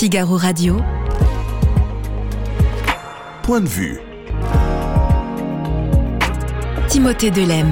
Figaro Radio. Point de vue. Timothée Delem.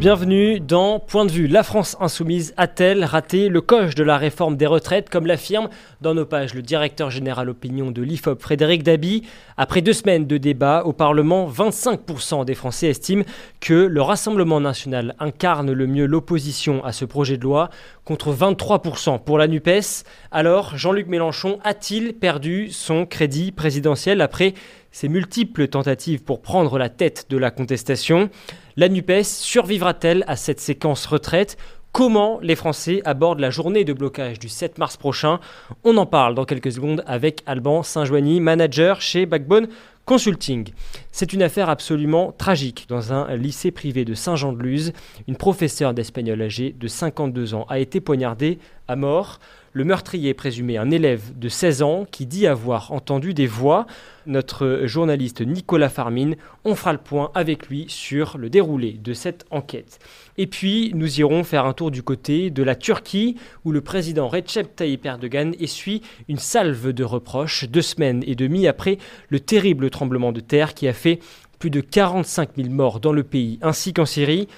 Bienvenue dans Point de vue. La France insoumise a-t-elle raté le coche de la réforme des retraites, comme l'affirme dans nos pages le directeur général opinion de l'IFOP, Frédéric Dabi? Après deux semaines de débat au Parlement, 25% des Français estiment que le Rassemblement national incarne le mieux l'opposition à ce projet de loi, contre 23% pour la NUPES. Alors, Jean-Luc Mélenchon a-t-il perdu son crédit présidentiel après ses multiples tentatives pour prendre la tête de la contestation La NUPES survivra-t-elle à cette séquence retraite? Comment les Français abordent la journée de blocage du 7 mars prochain? On en parle dans quelques secondes avec Alban Saint-Joigny, manager chez Backbone Consulting. C'est une affaire absolument tragique. Dans un lycée privé de Saint-Jean-de-Luz, une professeure d'espagnol âgée de 52 ans a été poignardée à mort. Le meurtrier présumé un élève de 16 ans qui dit avoir entendu des voix. Notre journaliste Nicolas Farmine, on fera le point avec lui sur le déroulé de cette enquête. Et puis, nous irons faire un tour du côté de la Turquie, où le président Recep Tayyip Erdogan essuie une salve de reproches deux semaines et demie après le terrible tremblement de terre qui a fait plus de 45 000 morts dans le pays ainsi qu'en Syrie.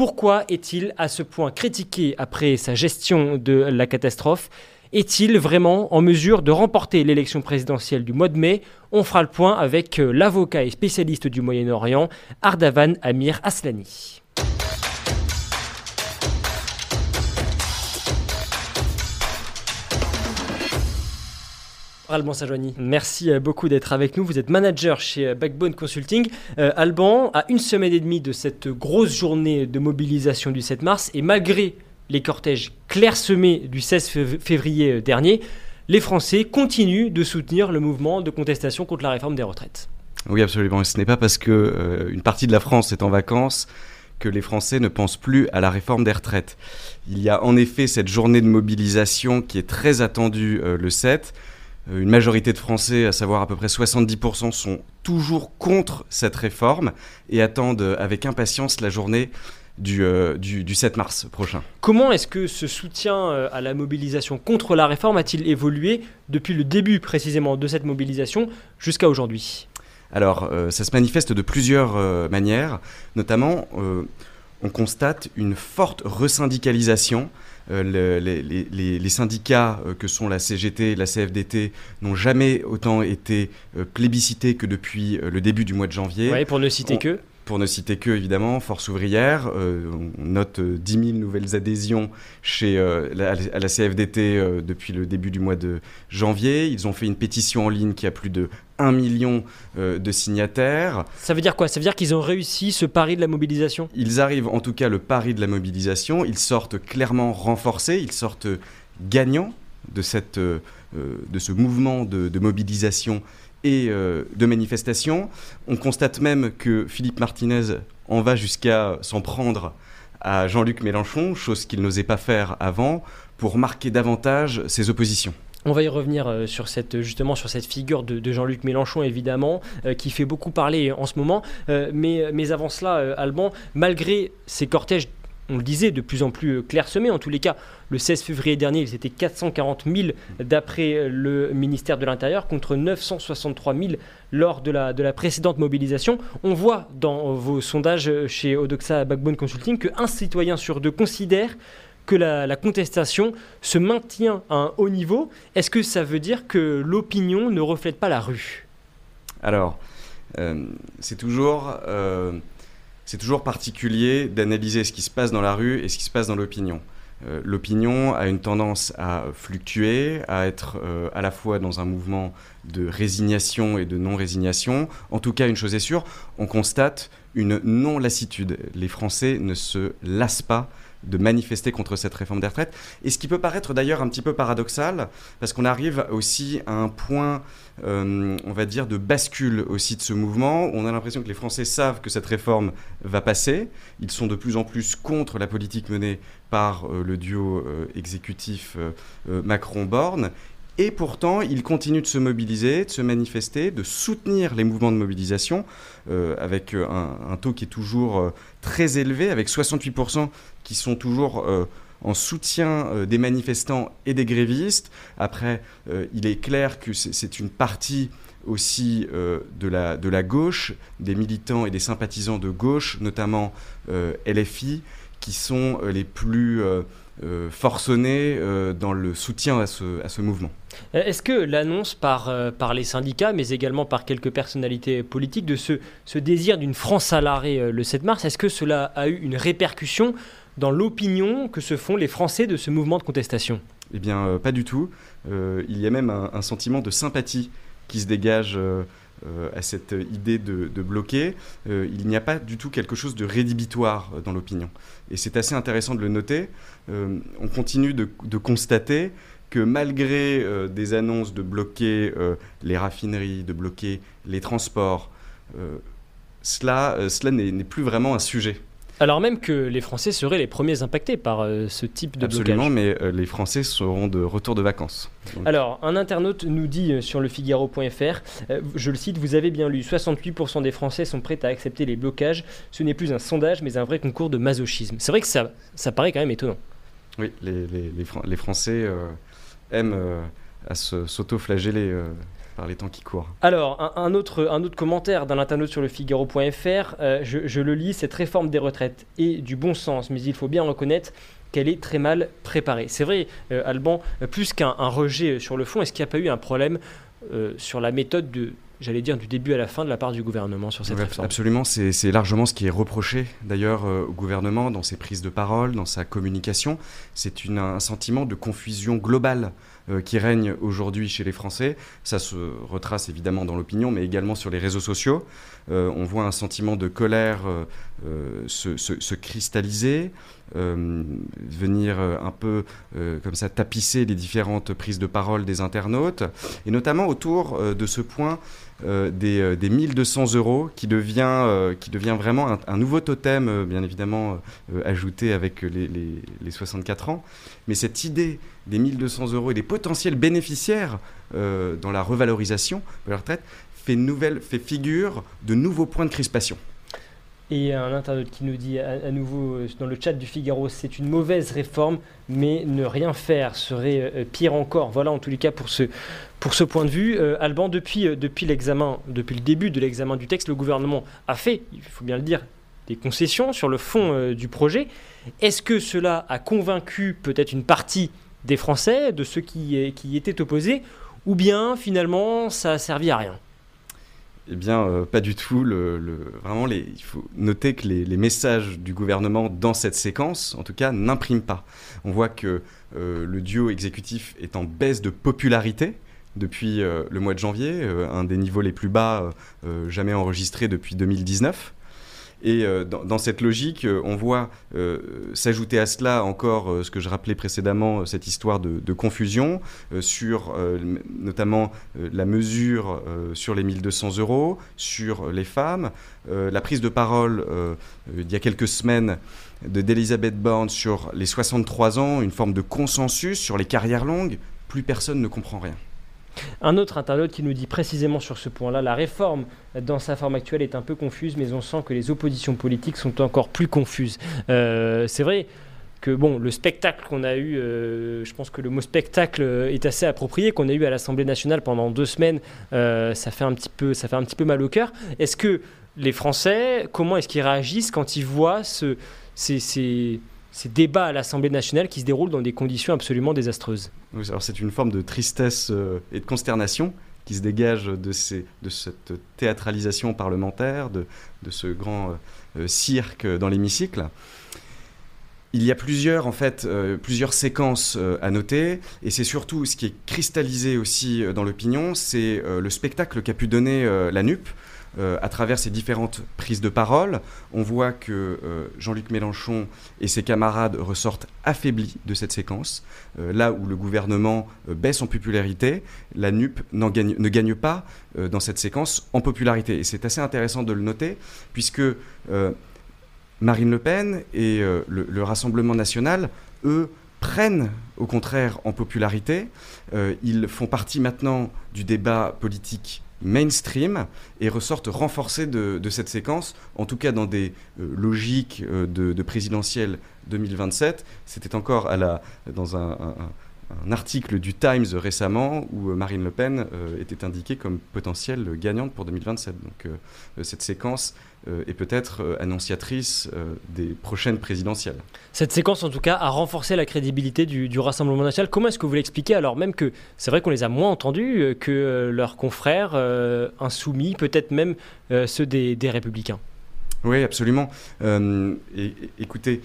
Pourquoi est-il à ce point critiqué après sa gestion de la catastrophe? Est-il vraiment en mesure de remporter l'élection présidentielle du mois de mai? On fera le point avec euh, l'avocat et spécialiste du Moyen-Orient, Ardavan Amir Aslani. Alban Sajouani, merci euh, beaucoup d'être avec nous. Vous êtes manager chez euh, Backbone Consulting. Euh, Alban, à une semaine et demie de cette grosse journée de mobilisation du 7 mars, et malgré les cortèges clairsemés du 16 février dernier, les Français continuent de soutenir le mouvement de contestation contre la réforme des retraites. Oui, absolument. ce n'est pas parce que une partie de la France est en vacances que les Français ne pensent plus à la réforme des retraites. Il y a en effet cette journée de mobilisation qui est très attendue le 7 euh, une majorité de Français, à savoir à peu près 70%, sont toujours contre cette réforme et attendent avec impatience la journée du, euh, du, 7 mars prochain. Comment est-ce que ce soutien euh, à la mobilisation contre la réforme a-t-il évolué depuis le début précisément de cette mobilisation jusqu'à aujourd'hui? Alors, ça se manifeste de plusieurs manières. Notamment, on constate une forte resyndicalisation euh, les, syndicats euh, que sont la CGT et la CFDT n'ont jamais autant été euh, plébiscités que depuis le début du mois de janvier. Oui, pour ne citer que pour ne citer que, évidemment, Force ouvrière. on note 10 000 nouvelles adhésions chez, la, à la CFDT depuis le début du mois de janvier. Ils ont fait une pétition en ligne qui a plus de 1 million euh, de signataires. Ça veut dire quoi? Ça veut dire qu'ils ont réussi ce pari de la mobilisation? Ils arrivent en tout cas le pari de la mobilisation, ils sortent clairement renforcés, ils sortent gagnants de, cette, euh, de ce mouvement de, mobilisation et euh, de manifestation. On constate même que Philippe Martinez en va jusqu'à s'en prendre à Jean-Luc Mélenchon, chose qu'il n'osait pas faire avant, pour marquer davantage ses oppositions. On va y revenir euh, sur cette, justement sur cette figure de, Jean-Luc Mélenchon, évidemment, euh, qui fait beaucoup parler en ce moment. Euh, mais, mais avant cela, Alban, malgré ces cortèges on le disait, de plus en plus clairsemés. En tous les cas, le 16 février dernier, ils étaient 440 000 d'après le ministère de l'Intérieur, contre 963 000 lors de la, de la précédente mobilisation. On voit dans vos sondages chez Odoxa Backbone Consulting qu'un citoyen sur deux considère que la, contestation se maintient à un haut niveau, est-ce que ça veut dire que l'opinion ne reflète pas la rue? Alors, euh, c'est toujours, euh, toujours particulier d'analyser ce qui se passe dans la rue et ce qui se passe dans l'opinion. Euh, l'opinion a une tendance à fluctuer, à être à la fois dans un mouvement de résignation et de non-résignation. En tout cas, une chose est sûre, on constate une non-lassitude. Les Français ne se lassent pas de manifester contre cette réforme des retraites. Et ce qui peut paraître d'ailleurs un petit peu paradoxal, parce qu'on arrive aussi à un point, euh, on va dire, de bascule aussi de ce mouvement. On a l'impression que les Français savent que cette réforme va passer. Ils sont de plus en plus contre la politique menée par euh, le duo euh, exécutif Macron-Borne. Et pourtant, ils continuent de se mobiliser, de se manifester, de soutenir les mouvements de mobilisation, avec un, taux qui est toujours très élevé, avec 68% qui sont toujours euh, en soutien des manifestants et des grévistes. Après, il est clair que c'est une partie aussi de, la, de la gauche, des militants et des sympathisants de gauche, notamment LFI, qui sont les plus euh, forcené euh, dans le soutien à ce, à ce mouvement. Euh, est-ce que l'annonce par, par les syndicats, mais également par quelques personnalités politiques, de ce, désir d'une France à l'arrêt le 7 mars, est-ce que cela a eu une répercussion dans l'opinion que se font les Français de ce mouvement de contestation? Eh bien, pas du tout. il y a même un, sentiment de sympathie qui se dégage euh, à cette idée de, bloquer, euh, il n'y a pas du tout quelque chose de rédhibitoire euh, dans l'opinion. Et c'est assez intéressant de le noter. on continue de, constater que malgré des annonces de bloquer les raffineries, de bloquer les transports, cela, cela n'est plus vraiment un sujet. Alors même que les Français seraient les premiers impactés par euh, ce type de Absolument, mais euh, les Français seront de retour de vacances. Alors, un internaute nous dit euh, sur le Figaro.fr, je le cite, vous avez bien lu, 68% des Français sont prêts à accepter les blocages. Ce n'est plus un sondage, mais un vrai concours de masochisme. C'est vrai que ça, ça paraît quand même étonnant. Oui, les, les, les, Français aiment à s'auto-flageller les temps qui courent. Alors, un, autre, un autre commentaire d'un internaute sur le Figaro.fr, euh, je, le lis, cette réforme des retraites est du bon sens, mais il faut bien reconnaître qu'elle est très mal préparée. C'est vrai, euh, Alban, euh, plus qu'un rejet sur le fond, est-ce qu'il n'y a pas eu un problème sur la méthode de, j'allais dire, du début à la fin de la part du gouvernement sur cette réforme. Absolument, c'est largement ce qui est reproché d'ailleurs au gouvernement dans ses prises de parole, dans sa communication. C'est un sentiment de confusion globale euh, qui règne aujourd'hui chez les Français. Ça se retrace évidemment dans l'opinion, mais également sur les réseaux sociaux. Euh, on voit un sentiment de colère euh, se, cristalliser, venir un peu comme ça tapisser les différentes prises de parole des internautes, et notamment autour de ce point des, des, 1200 euros qui devient, qui devient vraiment un, nouveau totem, bien évidemment ajouté avec les, les, les, 64 ans. Mais cette idée des 1200 euros et des potentiels bénéficiaires euh, dans la revalorisation de la retraite fait, nouvelle, fait figure de nouveaux points de crispation. Et un internaute qui nous dit à, nouveau euh, dans le chat du Figaro, c'est une mauvaise réforme, mais ne rien faire serait euh, pire encore. Voilà en tous les cas pour ce, point de vue. Alban, depuis, l'examen, depuis le début de l'examen du texte, le gouvernement a fait, il faut bien le dire, des concessions sur le fond du projet. Est-ce que cela a convaincu peut-être une partie des Français, de ceux qui, qui étaient opposés, ou bien finalement ça a servi à rien? Eh bien, euh, pas du tout. Le, vraiment, les, il faut noter que les, messages du gouvernement dans cette séquence, en tout cas, n'impriment pas. On voit que euh, le duo exécutif est en baisse de popularité depuis euh, le mois de janvier, un des niveaux les plus bas jamais enregistrés depuis 2019. Et euh, dans, cette logique, euh, on voit euh, s'ajouter à cela encore ce que je rappelais précédemment, cette histoire de, confusion sur notamment la mesure sur les 1200 euros, sur les femmes, la prise de parole il y a quelques semaines d'Elisabeth Borne sur les 63 ans, une forme de consensus sur les carrières longues. Plus personne ne comprend rien. Un autre internaute qui nous dit précisément sur ce point-là, la réforme dans sa forme actuelle est un peu confuse, mais on sent que les oppositions politiques sont encore plus confuses. Euh, c'est vrai que bon, le spectacle qu'on a eu, euh, je pense que le mot spectacle est assez approprié, qu'on a eu à l'Assemblée nationale pendant deux semaines, euh, ça, fait un petit peu, ça fait un petit peu mal au cœur. Est-ce que les Français, comment est-ce qu'ils réagissent quand ils voient ce, ces, ces ces débats à l'Assemblée nationale qui se déroulent dans des conditions absolument désastreuses. alors c'est une forme de tristesse euh, et de consternation qui se dégage de, ces, de cette théâtralisation parlementaire, de, de ce grand euh, cirque dans l'hémicycle. Il y a plusieurs, en fait, euh, plusieurs séquences à noter, et c'est surtout ce qui est cristallisé aussi dans l'opinion, c'est le spectacle qu'a pu donner la NUP euh, à travers ces différentes prises de parole, on voit que euh, Jean-Luc Mélenchon et ses camarades ressortent affaiblis de cette séquence. Euh, là où le gouvernement baisse en popularité, la NUP ne gagne pas dans cette séquence en popularité. Et c'est assez intéressant de le noter, puisque Marine Le Pen et le, Rassemblement national, eux, prennent au contraire en popularité. ils font partie maintenant du débat politique mainstream et ressortent renforcés de, cette séquence, en tout cas dans des logiques de, de présidentielle 2027. C'était encore à la, dans un article du Times récemment où euh, Marine Le Pen euh, était indiquée comme potentielle gagnante pour 2027. Donc euh, cette séquence est peut-être annonciatrice des prochaines présidentielles. Cette séquence, en tout cas, a renforcé la crédibilité du, Rassemblement national. Comment est-ce que vous l'expliquez alors même que c'est vrai qu'on les a moins entendus que leurs confrères insoumis, peut-être même ceux des, Républicains? Oui, absolument. écoutez,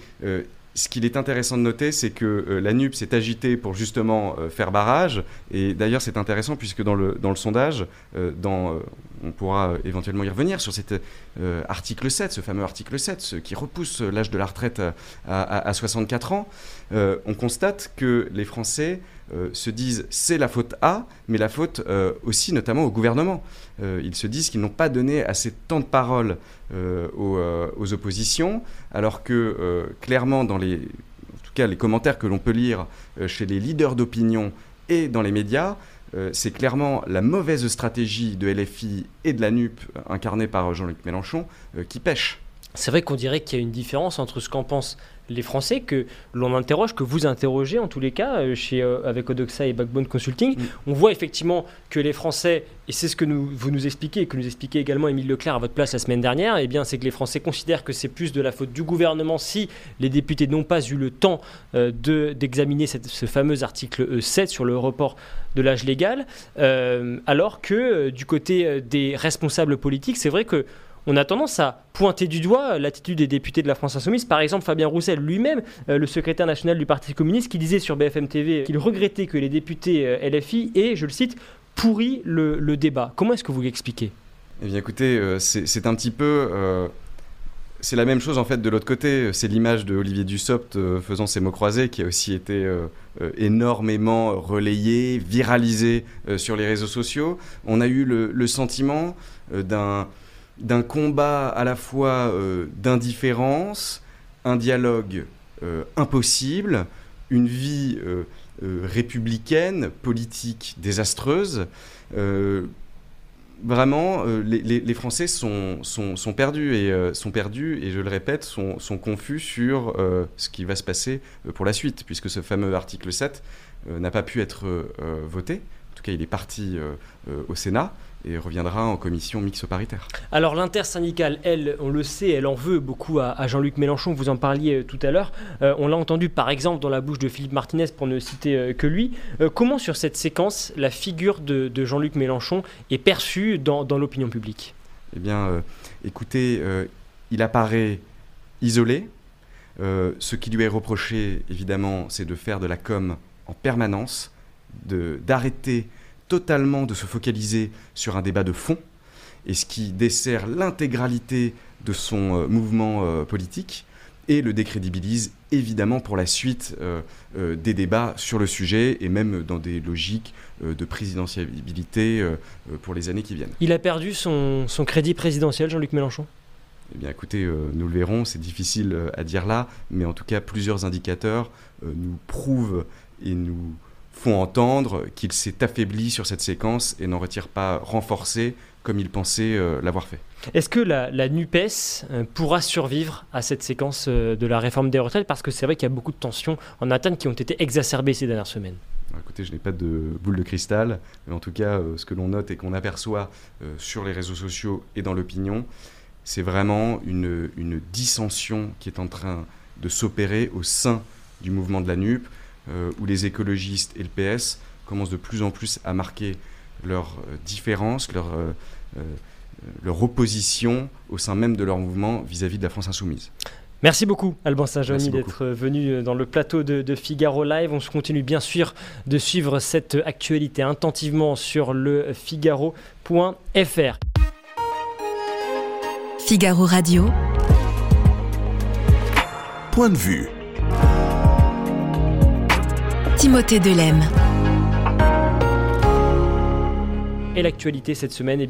ce qu'il est intéressant de noter, c'est que euh, la NUP s'est agitée pour justement euh, faire barrage. Et d'ailleurs, c'est intéressant puisque dans le, dans le sondage, euh, on pourra éventuellement y revenir sur cet article 7, ce fameux article 7, ce qui repousse l'âge de la retraite à, à 64 ans, on constate que les Français se disent c'est la faute à, mais la faute aussi notamment au gouvernement. ils se disent qu'ils n'ont pas donné assez de temps de parole euh, euh, aux, oppositions, alors que euh, clairement dans les, en tout cas les commentaires que l'on peut lire chez les leaders d'opinion et dans les médias, c'est clairement la mauvaise stratégie de LFI et de la NUP incarnée par Jean-Luc Mélenchon qui pêche. C'est vrai qu'on dirait qu'il y a une différence entre ce qu'en pensent les Français que l'on interroge, que vous interrogez en tous les cas euh, chez, euh, avec Odoxa et Backbone Consulting. Mm. On voit effectivement que les Français, et c'est ce que nous, vous nous expliquez, et que nous expliquait également Émile Leclerc à votre place la semaine dernière, eh bien c'est que les Français considèrent que c'est plus de la faute du gouvernement si les députés n'ont pas eu le temps euh, d'examiner ce fameux article 7 sur le report de l'âge légal, alors que du côté des responsables politiques, c'est vrai que on a tendance à pointer du doigt l'attitude des députés de la France Insoumise. Par exemple, Fabien Roussel lui-même, euh, le secrétaire national du Parti communiste, qui disait sur BFM TV qu'il regrettait que les députés euh, LFI aient, je le cite, pourri le, débat. Comment est-ce que vous l'expliquez? Eh bien écoutez, euh, c'est un petit peu... c'est la même chose en fait de l'autre côté. C'est l'image de Olivier Dussopt faisant ses mots croisés qui a aussi été énormément relayée, viralisée sur les réseaux sociaux. On a eu le sentiment d'un d'un combat à la fois euh, d'indifférence, un dialogue euh, impossible, une vie euh, républicaine, politique désastreuse. vraiment, les, Français sont, perdus et sont perdus et je le répète, sont confus sur ce qui va se passer pour la suite, puisque ce fameux article 7 n'a pas pu être voté. En tout cas, il est parti au Sénat et reviendra en commission mixte paritaire. Alors l'intersyndicale, elle, on le sait, elle en veut beaucoup à, Jean-Luc Mélenchon, vous en parliez euh, tout à l'heure. Euh, on l'a entendu par exemple dans la bouche de Philippe Martinez pour ne citer euh, que lui. comment sur cette séquence la figure de, Jean-Luc Mélenchon est perçue dans, l'opinion publique? Eh bien, écoutez, il apparaît isolé. ce qui lui est reproché, évidemment, c'est de faire de la com en permanence, d'arrêter totalement de se focaliser sur un débat de fond, et ce qui dessert l'intégralité de son euh, mouvement euh, politique, et le décrédibilise évidemment pour la suite euh, des débats sur le sujet, et même dans des logiques de présidentialité pour les années qui viennent. Il a perdu son, son crédit présidentiel, Jean-Luc Mélenchon? Eh bien, écoutez, nous le verrons, c'est difficile à dire là, mais en tout cas, plusieurs indicateurs nous prouvent et nous font entendre qu'il s'est affaibli sur cette séquence et n'en retire pas renforcé comme il pensait euh, l'avoir fait. Est-ce que la, NUPES euh, pourra survivre à cette séquence euh, de la réforme des retraites? Parce que c'est vrai qu'il y a beaucoup de tensions en interne qui ont été exacerbées ces dernières semaines. écoutez, je n'ai pas de boule de cristal, mais en tout cas, ce que l'on note et qu'on aperçoit sur les réseaux sociaux et dans l'opinion, c'est vraiment une, une dissension qui est en train de s'opérer au sein du mouvement de la NUP. Euh, où les écologistes et le PS commencent de plus en plus à marquer leurs euh, différences, leur, euh, leur opposition au sein même de leur mouvement vis-à-vis de la France insoumise. Merci beaucoup Alban Saint-Jean d'être venu dans le plateau de, de, Figaro Live. On se continue bien sûr de suivre cette actualité attentivement sur le figaro.fr. Figaro Radio. Point de vue. Timothée Delem. Et l'actualité cette semaine, eh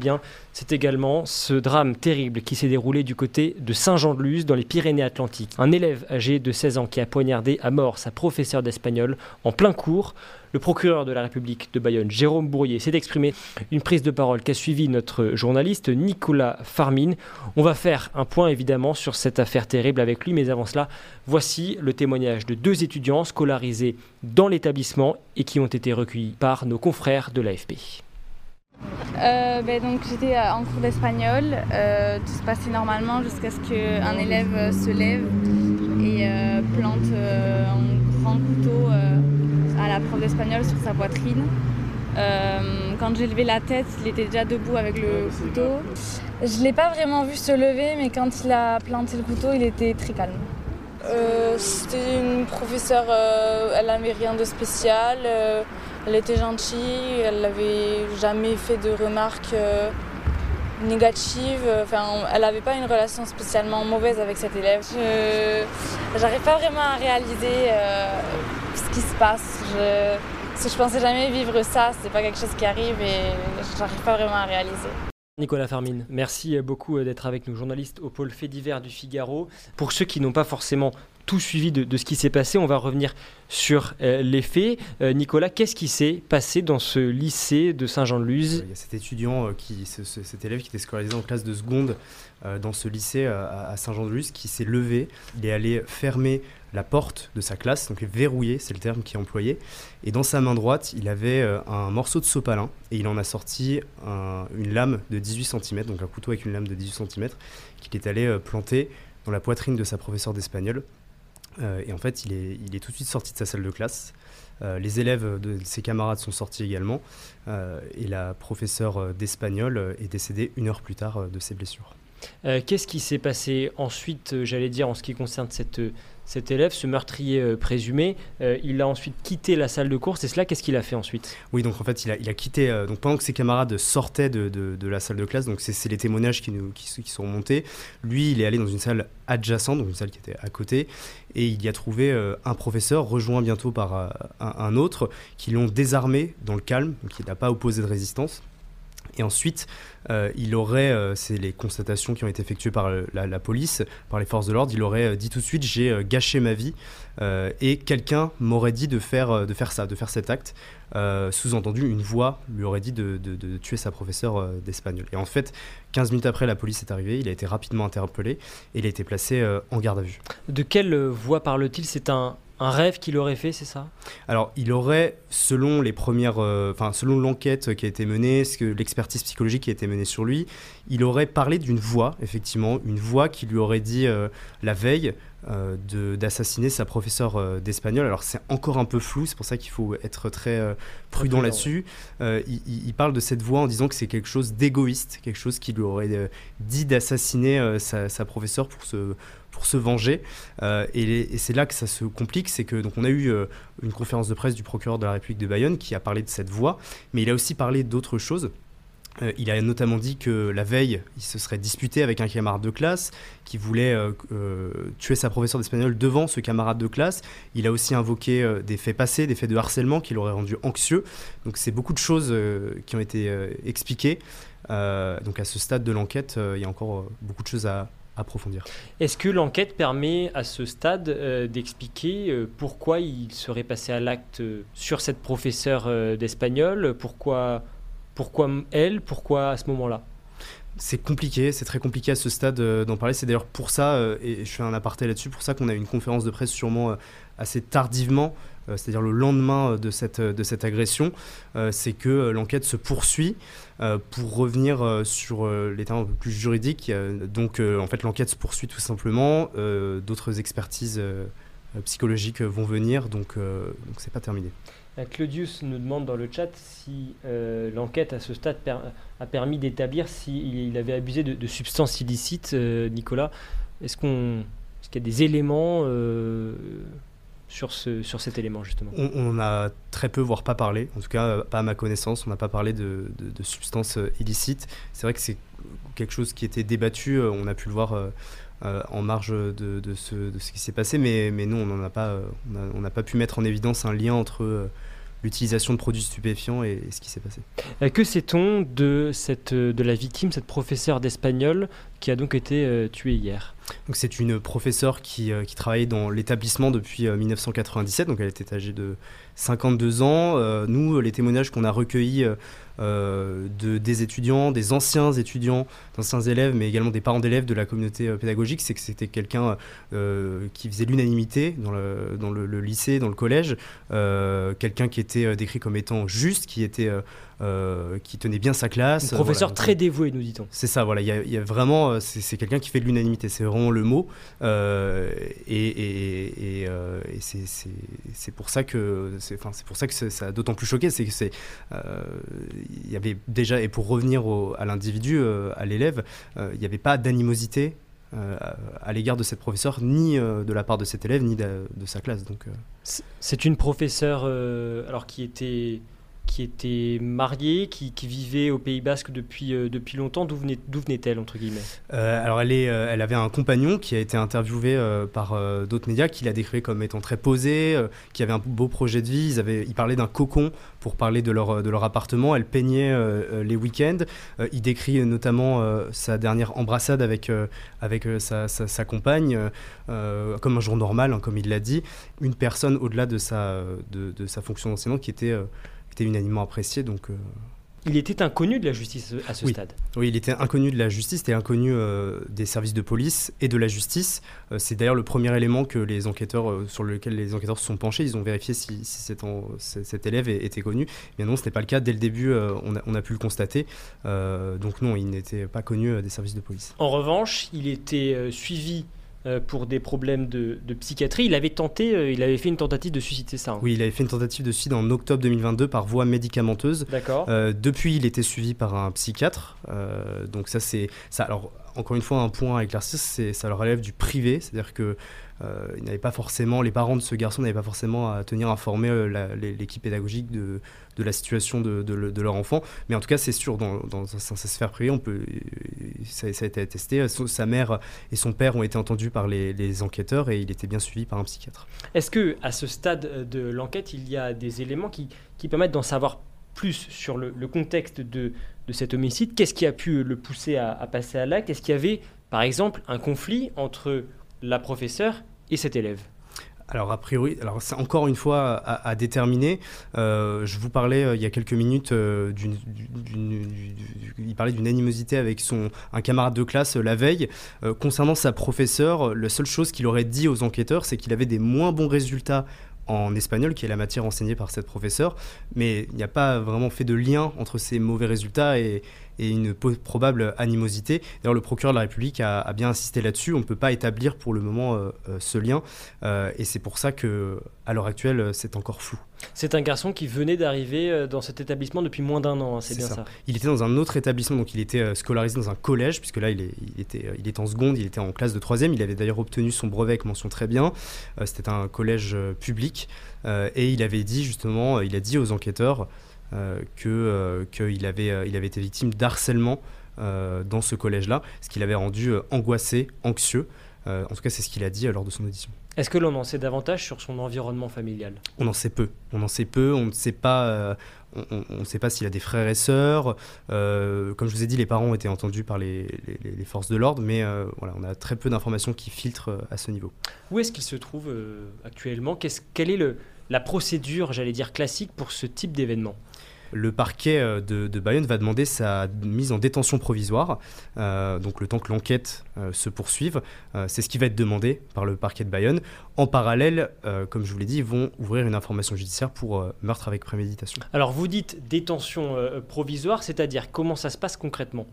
c'est également ce drame terrible qui s'est déroulé du côté de Saint-Jean-de-Luz dans les Pyrénées-Atlantiques. Un élève âgé de 16 ans qui a poignardé à mort sa professeure d'espagnol en plein cours. Le procureur de la République de Bayonne, Jérôme Bourrier, s'est exprimé. Une prise de parole qu'a suivi notre journaliste Nicolas Farmine. On va faire un point évidemment sur cette affaire terrible avec lui, mais avant cela, voici le témoignage de deux étudiants scolarisés dans l'établissement et qui ont été recueillis par nos confrères de l'AFP. Euh, ben donc j'étais en cours d'espagnol, euh, tout se passait normalement jusqu'à ce qu'un élève euh, se lève et euh, plante euh, un grand couteau à la prof d'espagnol sur sa poitrine. quand j'ai levé la tête, il était déjà debout avec le couteau. Je ne l'ai pas vraiment vu se lever, mais quand il a planté le couteau, il était très calme. C'était une professeure, elle n'avait rien de spécial. Elle était gentille, elle n'avait jamais fait de remarques euh, négatives. Enfin, elle n'avait pas une relation spécialement mauvaise avec cet élève. Je n'arrive pas vraiment à réaliser euh, ce qui se passe. Je, je pensais jamais vivre ça, c'est pas quelque chose qui arrive et je n'arrive pas vraiment à réaliser. Nicolas Farmine, merci beaucoup d'être avec nous, journaliste au pôle fait divers du Figaro. Pour ceux qui n'ont pas forcément tout suivi de, ce qui s'est passé. On va revenir sur euh, les faits. Euh, Nicolas, qu'est-ce qui s'est passé dans ce lycée de Saint-Jean-de-Luz Il y a cet étudiant, euh, qui, ce, ce, cet élève qui était scolarisé en classe de seconde euh, dans ce lycée à, Saint-Jean-de-Luz qui s'est levé. Il est allé fermer la porte de sa classe, donc verrouillé, c'est le terme qui est employé. Et dans sa main droite, il avait euh, un morceau de sopalin et il en a sorti un, une lame de 18 cm, donc un couteau avec une lame de 18 cm, qu'il est allé euh, planter dans la poitrine de sa professeure d'espagnol. Euh, et en fait, il est, il est, tout de suite sorti de sa salle de classe. Euh, les élèves de ses camarades sont sortis également. Euh, et la professeure d'espagnol est décédée une heure plus tard de ses blessures. Qu'est-ce qui s'est passé ensuite, j'allais dire, en ce qui concerne cette, cet élève, ce meurtrier euh, présumé euh, Il a ensuite quitté la salle de cours, c'est cela Qu'est-ce qu'il a fait ensuite? Oui, donc en fait, il a, quitté, euh, donc pendant que ses camarades sortaient de, la salle de classe, donc c'est les témoignages qui, sont remontés, lui, il est allé dans une salle adjacente, donc une salle qui était à côté, et il y a trouvé un professeur, rejoint bientôt par un, un autre, qui l'ont désarmé dans le calme, donc il n'a pas opposé de résistance. Et ensuite, euh, il aurait, euh, c'est les constatations qui ont été effectuées par la, police, par les forces de l'ordre, il aurait euh, dit tout de suite j'ai gâché ma vie et quelqu'un m'aurait dit de faire, de faire ça, de faire cet acte. Sous-entendu, une voix lui aurait dit de, de, de tuer sa professeure d'espagnol. Et en fait, 15 minutes après, la police est arrivée, il a été rapidement interpellé et il a été placé en garde à vue. De quelle voix parle-t-il? C'est un, un rêve qu'il aurait fait, c'est ça? Alors, il aurait, selon les premières, enfin, euh, selon l'enquête qui a été menée, ce que l'expertise psychologique qui a été menée sur lui, il aurait parlé d'une voix, effectivement, une voix qui lui aurait dit euh, la veille euh, d'assassiner sa professeure d'espagnol. Alors c'est encore un peu flou, c'est pour ça qu'il faut être très prudent là-dessus. Ouais. il, il, parle de cette voix en disant que c'est quelque chose d'égoïste, quelque chose qui lui aurait dit d'assassiner sa, sa professeure pour se pour se venger. Euh, et, c'est là que ça se complique, c'est que donc on a eu euh, une conférence de presse du procureur de la République de Bayonne qui a parlé de cette voix, mais il a aussi parlé d'autres choses. Euh, il a notamment dit que la veille, il se serait disputé avec un camarade de classe qui voulait tuer sa professeure d'espagnol devant ce camarade de classe. Il a aussi invoqué des faits passés, des faits de harcèlement qui l'auraient rendu anxieux. Donc c'est beaucoup de choses qui ont été expliquées. donc à ce stade de l'enquête, il y a encore beaucoup de choses à, approfondir. Est-ce que l'enquête permet à ce stade euh, d'expliquer euh, pourquoi il serait passé à l'acte sur cette professeure euh, d'espagnol? Pourquoi, pourquoi elle? Pourquoi à ce moment-là? C'est compliqué, c'est très compliqué à ce stade euh, d'en parler. C'est d'ailleurs pour ça, euh, et je fais un aparté là-dessus, pour ça qu'on a eu une conférence de presse sûrement euh, assez tardivement, euh, c'est-à-dire le lendemain de cette, de cette agression. Euh, c'est que l'enquête se poursuit. Euh, pour revenir euh, sur euh, les termes un peu plus juridiques, donc en fait l'enquête se poursuit tout simplement, d'autres expertises psychologiques vont venir, donc donc c'est pas terminé. Claudius nous demande dans le chat si euh, l'enquête à ce stade a permis d'établir s'il avait abusé de, substances illicites. Euh, Nicolas, est-ce qu'il y a des éléments euh, sur, ce, sur cet élément justement on, on, a très peu, voire pas parlé, en tout cas pas à ma connaissance, on n'a pas parlé de, de, de, substances ilicites. C'est vrai que c'est quelque chose qui était débattu, on a pu le voir. Euh, en marge de, de, ce, de ce qui s'est passé, mais, mais nous, on n'a pas, on pas pu mettre en évidence un lien entre euh, l'utilisation de produits stupéfiants et, ce qui s'est passé. que sait-on de, cette, de la victime, cette professeure d'espagnol qui a donc été tuée hier. C'est une professeure qui, qui travaillait dans l'établissement depuis 1997, donc elle était âgée de 52 ans. nous, les témoignages qu'on a recueillis euh, de, des étudiants, des anciens étudiants, d'anciens élèves, mais également des parents d'élèves de la communauté euh, pédagogique, c'est que c'était quelqu'un euh, qui faisait l'unanimité dans, le, dans le, lycée, dans le collège, quelqu'un qui était décrit comme étant juste, qui était qui tenait bien sa classe. Un professeur très dévoué, nous dit-on. C'est ça, voilà. Il y, a, vraiment, c'est quelqu'un qui fait de l'unanimité, c'est vraiment le mot. et, et, et, c'est pour ça que, c'est pour ça que ça a d'autant plus choqué, c'est que c'est il y avait déjà, et pour revenir à l'individu, euh, à l'élève, euh, il n'y avait pas d'animosité euh, à l'égard de cette professeure, ni de la part de cet élève, ni de, de sa classe. Donc, C'est une professeure alors qui était qui était mariée, qui, vivait au Pays Basque depuis, euh, depuis longtemps. D'où venait, venait-elle, entre guillemets? Euh, Alors, elle, est, euh, elle avait un compagnon qui a été interviewé par d'autres médias, qui l'a décrit comme étant très posé, qui avait un beau projet de vie. Ils, avaient, ils parlaient d'un cocon pour parler de leur, de leur appartement. Elle peignait les week-ends. il décrit notamment sa dernière embrassade avec, avec sa, sa, compagne, comme un jour normal, hein, comme il l'a dit. Une personne au-delà de sa, de, sa fonction d'enseignante qui était unanimement apprécié. Donc, euh, il était inconnu de la justice à ce stade. Oui, il était inconnu de la justice, et inconnu euh, des services de police et de la justice. Euh, c'est d'ailleurs le premier élément que les enquêteurs, sur lequel les enquêteurs se sont penchés. Ils ont vérifié si, cet, cet, élève était connu. Mais non, ce n'était pas le cas. Dès le début, on a, on, a, pu le constater. donc non, il n'était pas connu des services de police. En revanche, il était suivi euh, pour des problèmes de, psychiatrie. Il avait tenté, euh, il avait fait une tentative de suicide, c'est ça hein Oui, il avait fait une tentative de suicide en octobre 2022 par voie médicamenteuse. D'accord. Euh, depuis, il était suivi par un psychiatre. donc ça, c'est ça. Alors encore une fois, un point à éclaircir, c'est ça le relève du privé, c'est-à-dire que euh, pas forcément, les parents de ce garçon n'avaient pas forcément à tenir informé euh, l'équipe pédagogique de, de, la situation de, leur enfant. Mais en tout cas, c'est sûr, dans, dans, sa sphère privée, on peut, ça, a été attesté. Sa mère et son père ont été entendus par les, enquêteurs et il était bien suivi par un psychiatre. Est-ce que à ce stade de l'enquête, il y a des éléments qui, permettent d'en savoir plus sur le, contexte de, de, cet homicide? Qu'est-ce qui a pu le pousser à, à passer à l'acte? Est-ce qu'il y avait, par exemple, un conflit entre la professeure et cet élève? Alors a priori, alors c'est encore une fois à, déterminer. Euh, je vous parlais euh, il y a quelques minutes euh, d'une, il parlait d'une animosité avec son un camarade de classe la veille. concernant sa professeure, la seule chose qu'il aurait dit aux enquêteurs, c'est qu'il avait des moins bons résultats en espagnol, qui est la matière enseignée par cette professeure, mais il n'y a pas vraiment fait de lien entre ces mauvais résultats et, une probable animosité. D'ailleurs, le procureur de la République a, bien insisté là-dessus. On ne peut pas établir pour le moment euh, euh, ce lien, euh, et c'est pour ça que, à l'heure actuelle, c'est encore flou. C'est un garçon qui venait d'arriver dans cet établissement depuis moins d'un an, hein, c'est bien ça. Il était dans un autre établissement, donc il était scolarisé dans un collège, puisque là il, est, il, était, il est en seconde, il était en classe de troisième. Il avait d'ailleurs obtenu son brevet avec mention très bien. C'était un collège public, et il avait dit justement, il a dit aux enquêteurs euh, euh, qu'il avait, euh, il avait été victime d'harcèlement dans ce collège-là, ce qui l'avait rendu angoissé, anxieux. en tout cas, c'est ce qu'il a dit lors de son audition. Est-ce que l'on en sait davantage sur son environnement familial? On en sait peu. On en sait peu. On ne sait pas. on ne sait pas s'il a des frères et sœurs. comme je vous ai dit, les parents ont été entendus par les, les, forces de l'ordre, mais voilà, on a très peu d'informations qui filtrent à ce niveau. Où est-ce qu'il se trouve actuellement? Quelle est le, la procédure, j'allais dire classique, pour ce type d'événement? Le parquet euh, de, Bayonne va demander sa mise en détention provisoire, euh, donc le temps que l'enquête euh, se poursuive. c'est ce qui va être demandé par le parquet de Bayonne. En parallèle, comme je vous l'ai dit, ils vont ouvrir une information judiciaire pour meurtre avec préméditation. Alors vous dites détention provisoire, c'est-à-dire comment ça se passe concrètement?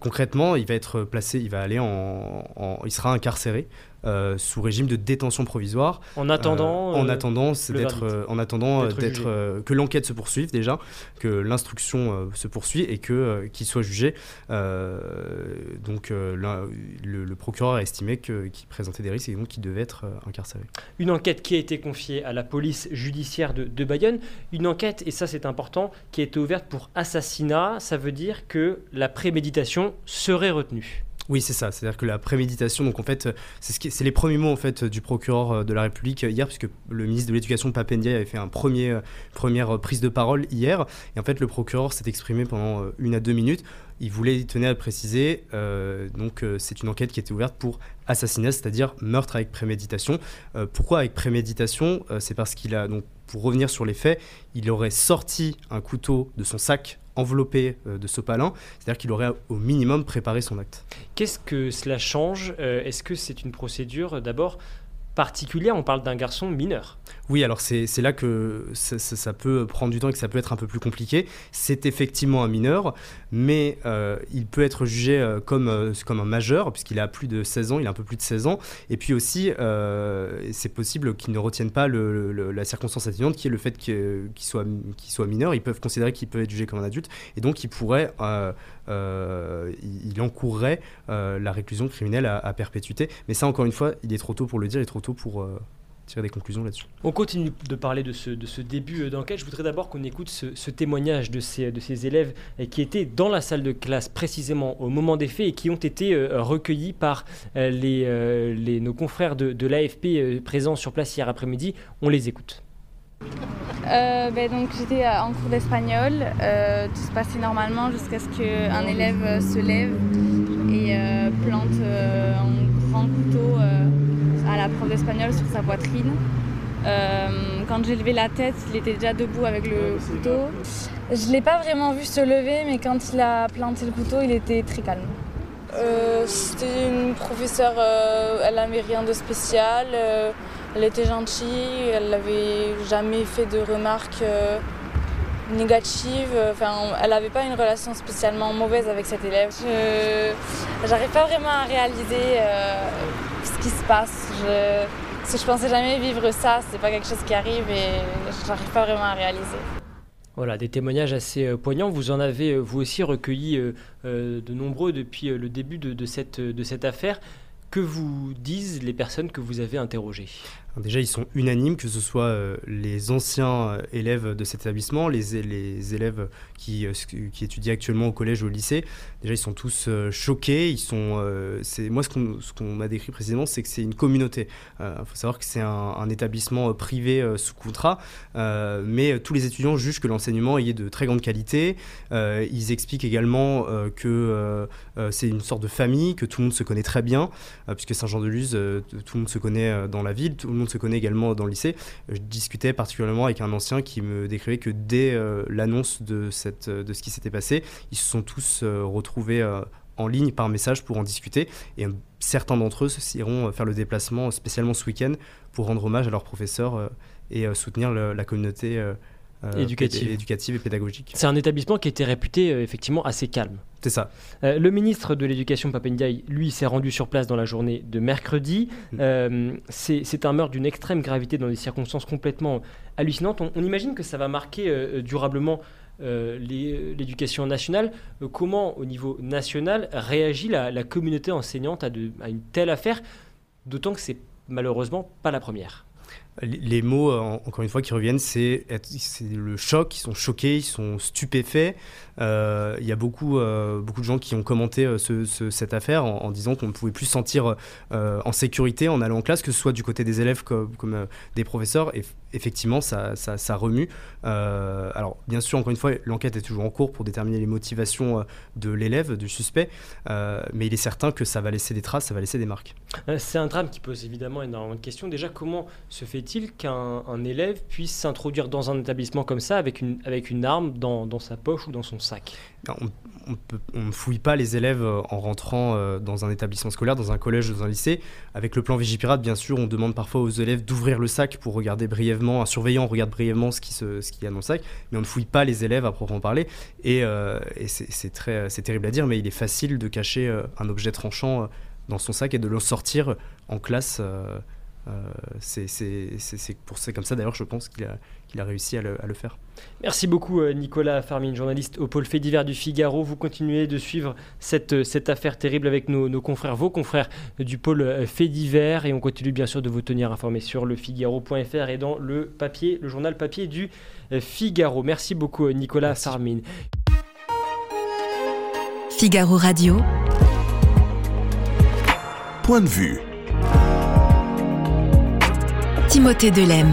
Concrètement, il va être placé, il va aller en il sera incarcéré euh, sous régime de détention provisoire. En attendant, euh, en attendant, c'est d'être, euh, en attendant d'être, que l'enquête se poursuive déjà, que l'instruction se poursuit et que qu'il soit jugé. donc le, procureur a estimé que, qu'il présentait des risques et donc qu'il devait être incarcéré. Une enquête qui a été confiée à la police judiciaire de, de Bayonne, une enquête et ça c'est important, qui a été ouverte pour assassinat. Ça veut dire que la préméditation serait retenue. Oui, c'est ça. C'est-à-dire que la préméditation, donc en fait, c'est ce c'est les premiers mots en fait du procureur de la République hier, puisque le ministre de l'Éducation Papendia avait fait un première prise de parole hier, et en fait le procureur s'est exprimé pendant une à deux minutes. Il voulait, il tenait à préciser, donc c'est une enquête qui était ouverte pour assassinat, c'est-à-dire meurtre avec préméditation. pourquoi avec préméditation? C'est parce qu'il a donc pour revenir sur les faits, il aurait sorti un couteau de son sac enveloppé euh, de sopalin, c'est-à-dire qu'il aurait au minimum préparé son acte. Qu'est-ce que cela change? Euh, Est-ce que c'est une procédure d'abord particulière, on parle d'un garçon mineur. Oui, alors c'est là que ça, peut prendre du temps et que ça peut être un peu plus compliqué. C'est effectivement un mineur, mais euh, il peut être jugé euh, comme, euh, comme un majeur, puisqu'il a plus de 16 ans, il a un peu plus de 16 ans. Et puis aussi, c'est possible qu'il ne retienne pas la circonstance atténuante, qui est le fait qu'il soit, soit mineur. Ils peuvent considérer qu'il peut être jugé comme un adulte, et donc il pourrait, il, encourrait la réclusion criminelle à, perpétuité. Mais ça, encore une fois, il est trop tôt pour le dire, il est trop tôt pour euh, tirer des conclusions là-dessus. On continue de parler de ce, début euh, d'enquête. Je voudrais d'abord qu'on écoute ce, témoignage de ces, élèves euh, qui étaient dans la salle de classe précisément au moment des faits et qui ont été recueillis par les, nos confrères de l'AFP présents sur place hier après-midi. On les écoute. Ben donc j'étais en cours d'espagnol, tout se passait normalement jusqu'à ce qu'un élève se lève et plante un grand couteau à la prof d'espagnol sur sa poitrine. Euh, quand j'ai levé la tête, il était déjà debout avec le couteau. Je ne l'ai pas vraiment vu se lever, mais quand il a planté le couteau, il était très calme. Euh, c'était une professeure, euh, elle n'avait rien de spécial, elle était gentille, elle n'avait jamais fait de remarques négative. Enfin, elle n'avait pas une relation spécialement mauvaise avec cet élève. Je n'arrive pas vraiment à réaliser euh, ce qui se passe. Je, parce je pensais jamais vivre ça. C'est pas quelque chose qui arrive et je n'arrive pas vraiment à réaliser. Voilà, des témoignages assez euh, poignants. Vous en avez, euh, vous aussi, recueilli de nombreux depuis le début de cette affaire. Que vous disent les personnes que vous avez interrogées? Déjà, ils sont unanimes, que ce soit euh, les anciens euh, élèves de cet établissement, les, élèves qui, euh, qui, étudient actuellement au collège ou au lycée. Déjà, ils sont tous choqués. Ils sont, moi, ce qu'on m'a décrit précisément, c'est que c'est une communauté. Il faut savoir que c'est un, établissement privé sous contrat, mais tous les étudiants jugent que l'enseignement est de très grande qualité. ils expliquent également que c'est une sorte de famille, que tout le monde se connaît très bien, puisque Saint-Jean-de-Luz, tout le monde se connaît dans la ville, monde se connaît également dans le lycée. Je discutais particulièrement avec un ancien qui me décrivait que dès euh, l'annonce de, cette, de ce qui s'était passé, ils se sont tous euh, retrouvés euh, en ligne par message pour en discuter. Et certains d'entre eux iront faire le déplacement spécialement ce week-end pour rendre hommage à leurs professeurs et soutenir la communauté euh, éducative. éducative et pédagogique. C'est un établissement qui était réputé euh, effectivement assez calme. C'est ça. Euh, le ministre de l'Éducation, Papendiaï, lui, s'est rendu sur place dans la journée de mercredi. Mm. c'est un meurtre d'une extrême gravité dans des circonstances complètement hallucinantes. On, imagine que ça va marquer durablement l'éducation nationale. comment, au niveau national, réagit la, communauté enseignante à, à une telle affaire D'autant que c'est malheureusement pas la première? Les mots, encore une fois, qui reviennent, c'est le choc, ils sont choqués, ils sont stupéfaits. Euh, il y a beaucoup, euh, beaucoup de gens qui ont commenté euh, cette affaire en, disant qu'on ne pouvait plus se sentir en sécurité en allant en classe, que ce soit du côté des élèves comme, des professeurs. Effectivement, ça, remue. alors, bien sûr, encore une fois, l'enquête est toujours en cours pour déterminer les motivations de l'élève, du suspect, mais il est certain que ça va laisser des traces, ça va laisser des marques. C'est un drame qui pose évidemment énormément de questions. Déjà, comment se fait-il qu'un élève puisse s'introduire dans un établissement comme ça avec une, avec une arme dans, dans sa poche ou dans son sac? On, ne fouille pas les élèves euh, en rentrant euh, dans un établissement scolaire, dans un collège, dans un lycée. Avec le plan Vigipirate, bien sûr, on demande parfois aux élèves d'ouvrir le sac pour regarder brièvement, un surveillant regarde brièvement ce qui, se, y a dans le sac, mais on ne fouille pas les élèves à proprement parler. Et, euh, c'est terrible à dire, mais il est facile de cacher un objet tranchant dans son sac et de le sortir en classe. C'est comme ça d'ailleurs je pense qu'il a, qu'il a réussi à le, faire. Merci beaucoup euh, Nicolas Farmine, journaliste au pôle fait divers du Figaro. Vous continuez de suivre cette, euh, cette affaire terrible avec nos, confrères, vos confrères du pôle euh, fait divers et on continue bien sûr de vous tenir informés sur le Figaro.fr et dans le papier, le journal papier du Figaro. Merci beaucoup Nicolas Farmine. Figaro Radio. point de vue. Timothée Delem.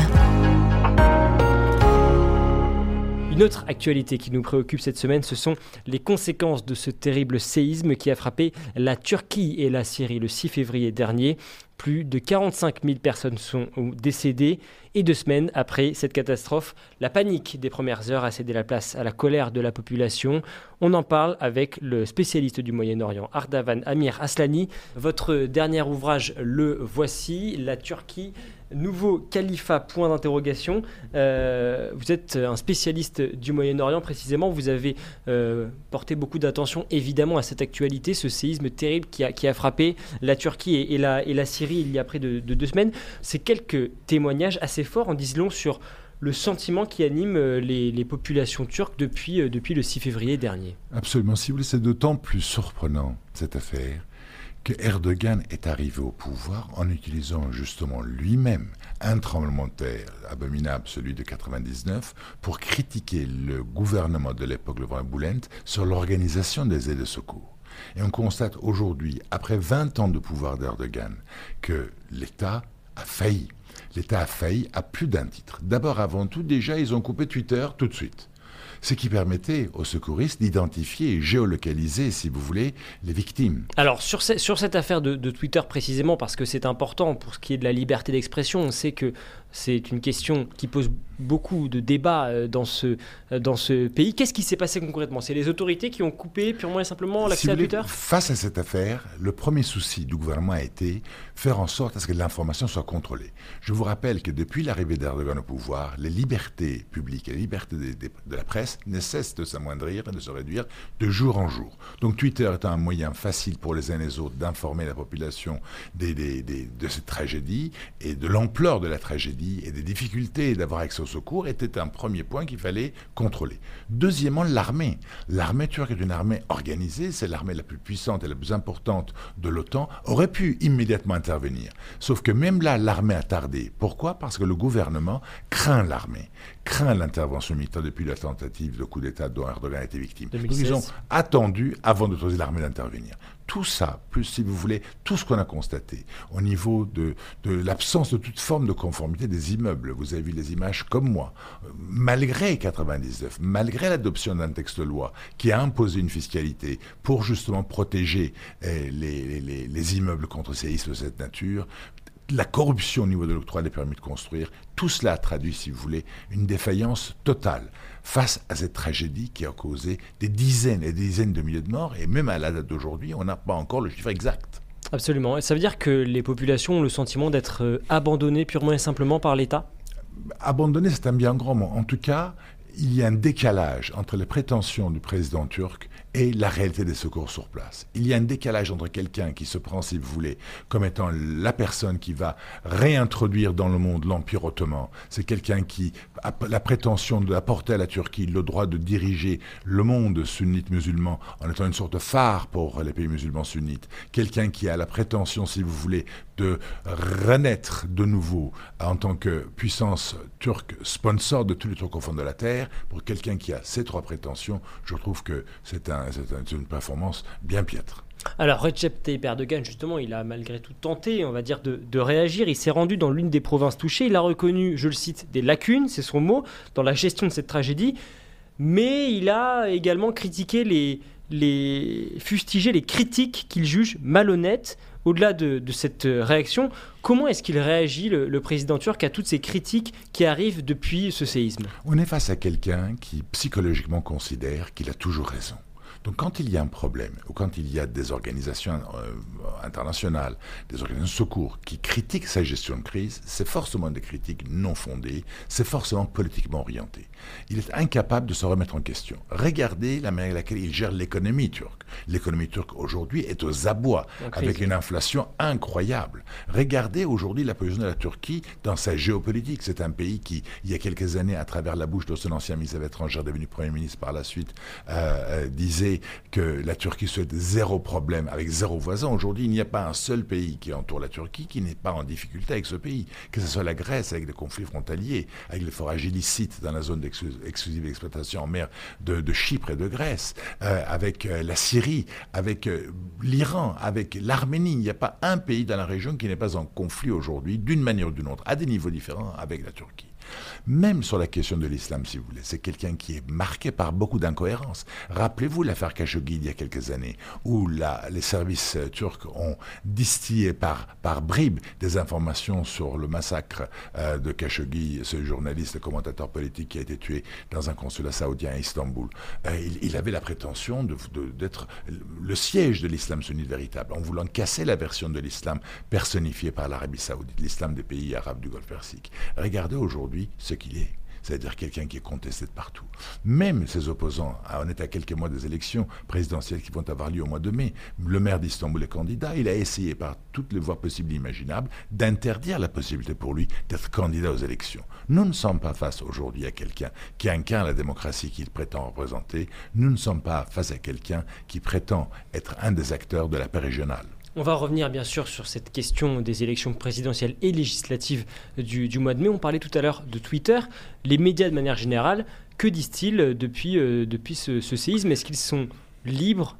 Une autre actualité qui nous préoccupe cette semaine, ce sont les conséquences de ce terrible séisme qui a frappé la Turquie et la Syrie le 6 février dernier. Plus de 45 000 personnes sont décédées et deux semaines après cette catastrophe, la panique des premières heures a cédé la place à la colère de la population. On en parle avec le spécialiste du Moyen-Orient, Ardavan Amir Aslani. Votre dernier ouvrage, le voici, La Turquie nouveau califat, point d'interrogation. Euh, vous êtes un spécialiste du Moyen-Orient précisément. Vous avez euh, porté beaucoup d'attention évidemment à cette actualité, ce séisme terrible qui a, frappé la Turquie et, la, Syrie il y a près de, de deux semaines. C'est quelques témoignages assez fort en disant long sur le sentiment qui anime euh, les, populations turques depuis, euh, le 6 février dernier. Absolument. Si vous voulez, c'est d'autant plus surprenant, cette affaire, que Erdogan est arrivé au pouvoir en utilisant justement lui-même un tremblement de terre abominable, celui de 99, pour critiquer le gouvernement de l'époque, le Boulent, sur l'organisation des aides de secours. Et on constate aujourd'hui, après 20 ans de pouvoir d'Erdogan, que l'État a failli l'État a failli à plus d'un titre. D'abord, avant tout, déjà, ils ont coupé Twitter tout de suite ce qui permettait aux secouristes d'identifier et géolocaliser, si vous voulez, les victimes. Alors, sur, sur cette affaire de, de, Twitter précisément, parce que c'est important pour ce qui est de la liberté d'expression, on sait que c'est une question qui pose beaucoup de débats euh, dans ce, euh, dans ce pays. Qu'est-ce qui s'est passé concrètement? C'est les autorités qui ont coupé purement et simplement l'accès à Twitter? Face à cette affaire, le premier souci du gouvernement a été faire en sorte à ce que l'information soit contrôlée. Je vous rappelle que depuis l'arrivée d'Erdogan au pouvoir, les libertés publiques et les libertés de, la presse ne cessent de s'amoindrir et de se réduire de jour en jour. Donc Twitter est un moyen facile pour les uns et les autres d'informer la population des, de cette tragédie et de l'ampleur de la tragédie et des difficultés d'avoir accès secours était un premier point qu'il fallait contrôler. Deuxièmement, l'armée. L'armée turque est une armée organisée, c'est l'armée la plus puissante et la plus importante de l'OTAN, aurait pu immédiatement intervenir. Sauf que même là, l'armée a tardé. Pourquoi? Parce que le gouvernement craint l'armée, craint l'intervention militaire depuis la tentative de coup d'État dont Erdogan a été victime. ils ont attendu avant d'autoriser l'armée d'intervenir tout ça, plus si vous voulez, tout ce qu'on a constaté au niveau de, l'absence de toute forme de conformité des immeubles, vous avez vu les images comme moi, malgré 99, malgré l'adoption d'un texte de loi qui a imposé une fiscalité pour justement protéger eh, les, les, les, immeubles contre séismes de cette nature, la corruption au niveau de l'octroi des permis de construire, tout cela traduit, si vous voulez, une défaillance totale face à cette tragédie qui a causé des dizaines et des dizaines de milliers de morts, et même à la date d'aujourd'hui, on n'a pas encore le chiffre exact. Absolument. Et ça veut dire que les populations ont le sentiment d'être euh, abandonnées purement et simplement par l'État? Abandonnées, c'est un bien grand mot. En tout cas, il y a un décalage entre les prétentions du président turc et la réalité des secours sur place. Il y a un décalage entre quelqu'un qui se prend, si vous voulez, comme étant la personne qui va réintroduire dans le monde l'Empire ottoman. C'est quelqu'un qui a la prétention d'apporter à la Turquie le droit de diriger le monde sunnite musulman en étant une sorte de phare pour les pays musulmans sunnites. Quelqu'un qui a la prétention, si vous voulez, de renaître de nouveau en tant que puissance turque sponsor de tous les fond de la terre. Pour quelqu'un qui a ces trois prétentions, je trouve que c'est un c'est une performance bien piètre. Alors Recep Tayyip Erdogan, justement, il a malgré tout tenté, on va dire, de, réagir. Il s'est rendu dans l'une des provinces touchées. Il a reconnu, je le cite, des lacunes, c'est son mot, dans la gestion de cette tragédie. Mais il a également critiqué les, les fustigé les critiques qu'il juge malhonnêtes. Au-delà de, cette réaction, comment est-ce qu'il réagit, le, le, président turc, à toutes ces critiques qui arrivent depuis ce séisme? On est face à quelqu'un qui psychologiquement considère qu'il a toujours raison. Donc quand il y a un problème, ou quand il y a des organisations euh, internationales, des organisations de secours qui critiquent sa gestion de crise, c'est forcément des critiques non fondées, c'est forcément politiquement orienté. Il est incapable de se remettre en question. Regardez la manière avec laquelle il gère l'économie turque. L'économie turque aujourd'hui est aux abois, avec une inflation incroyable. Regardez aujourd'hui la position de la Turquie dans sa géopolitique. C'est un pays qui, il y a quelques années, à travers la bouche de son ancien ministre des Affaires étrangères, devenu Premier ministre par la suite, euh, euh, disait que la Turquie souhaite zéro problème avec zéro voisin. Aujourd'hui, il n'y a pas un seul pays qui entoure la Turquie qui n'est pas en difficulté avec ce pays. Que ce soit la Grèce avec des conflits frontaliers, avec les forages illicites dans la zone d'exclusive exploitation en mer de, Chypre et de Grèce, euh, avec euh, la Syrie, avec euh, l'Iran, avec l'Arménie. Il n'y a pas un pays dans la région qui n'est pas en conflit aujourd'hui, d'une manière ou d'une autre, à des niveaux différents avec la Turquie. Même sur la question de l'islam, si vous voulez, c'est quelqu'un qui est marqué par beaucoup d'incohérences. Rappelez-vous l'affaire Khashoggi il y a quelques années, où les services euh, turcs ont distillé par, par bribes des informations sur le massacre euh, de Khashoggi, ce journaliste, commentateur politique qui a été tué dans un consulat saoudien à Istanbul. Euh, il, avait la prétention d'être le siège de l'islam sunnite véritable, en voulant casser la version de l'islam personnifiée par l'Arabie saoudite, l'islam des pays arabes du Golfe Persique. Regardez aujourd'hui ce qu'il est. C'est-à-dire quelqu'un qui est contesté de partout. Même ses opposants, ah, on est à quelques mois des élections présidentielles qui vont avoir lieu au mois de mai, le maire d'Istanbul est candidat, il a essayé par toutes les voies possibles et imaginables d'interdire la possibilité pour lui d'être candidat aux élections. Nous ne sommes pas face aujourd'hui à quelqu'un qui incarne la démocratie qu'il prétend représenter, nous ne sommes pas face à quelqu'un qui prétend être un des acteurs de la paix régionale. On va revenir bien sûr sur cette question des élections présidentielles et législatives du, mois de mai. On parlait tout à l'heure de Twitter. Les médias de manière générale, que disent-ils depuis, euh, depuis ce, séisme? Est-ce qu'ils sont libres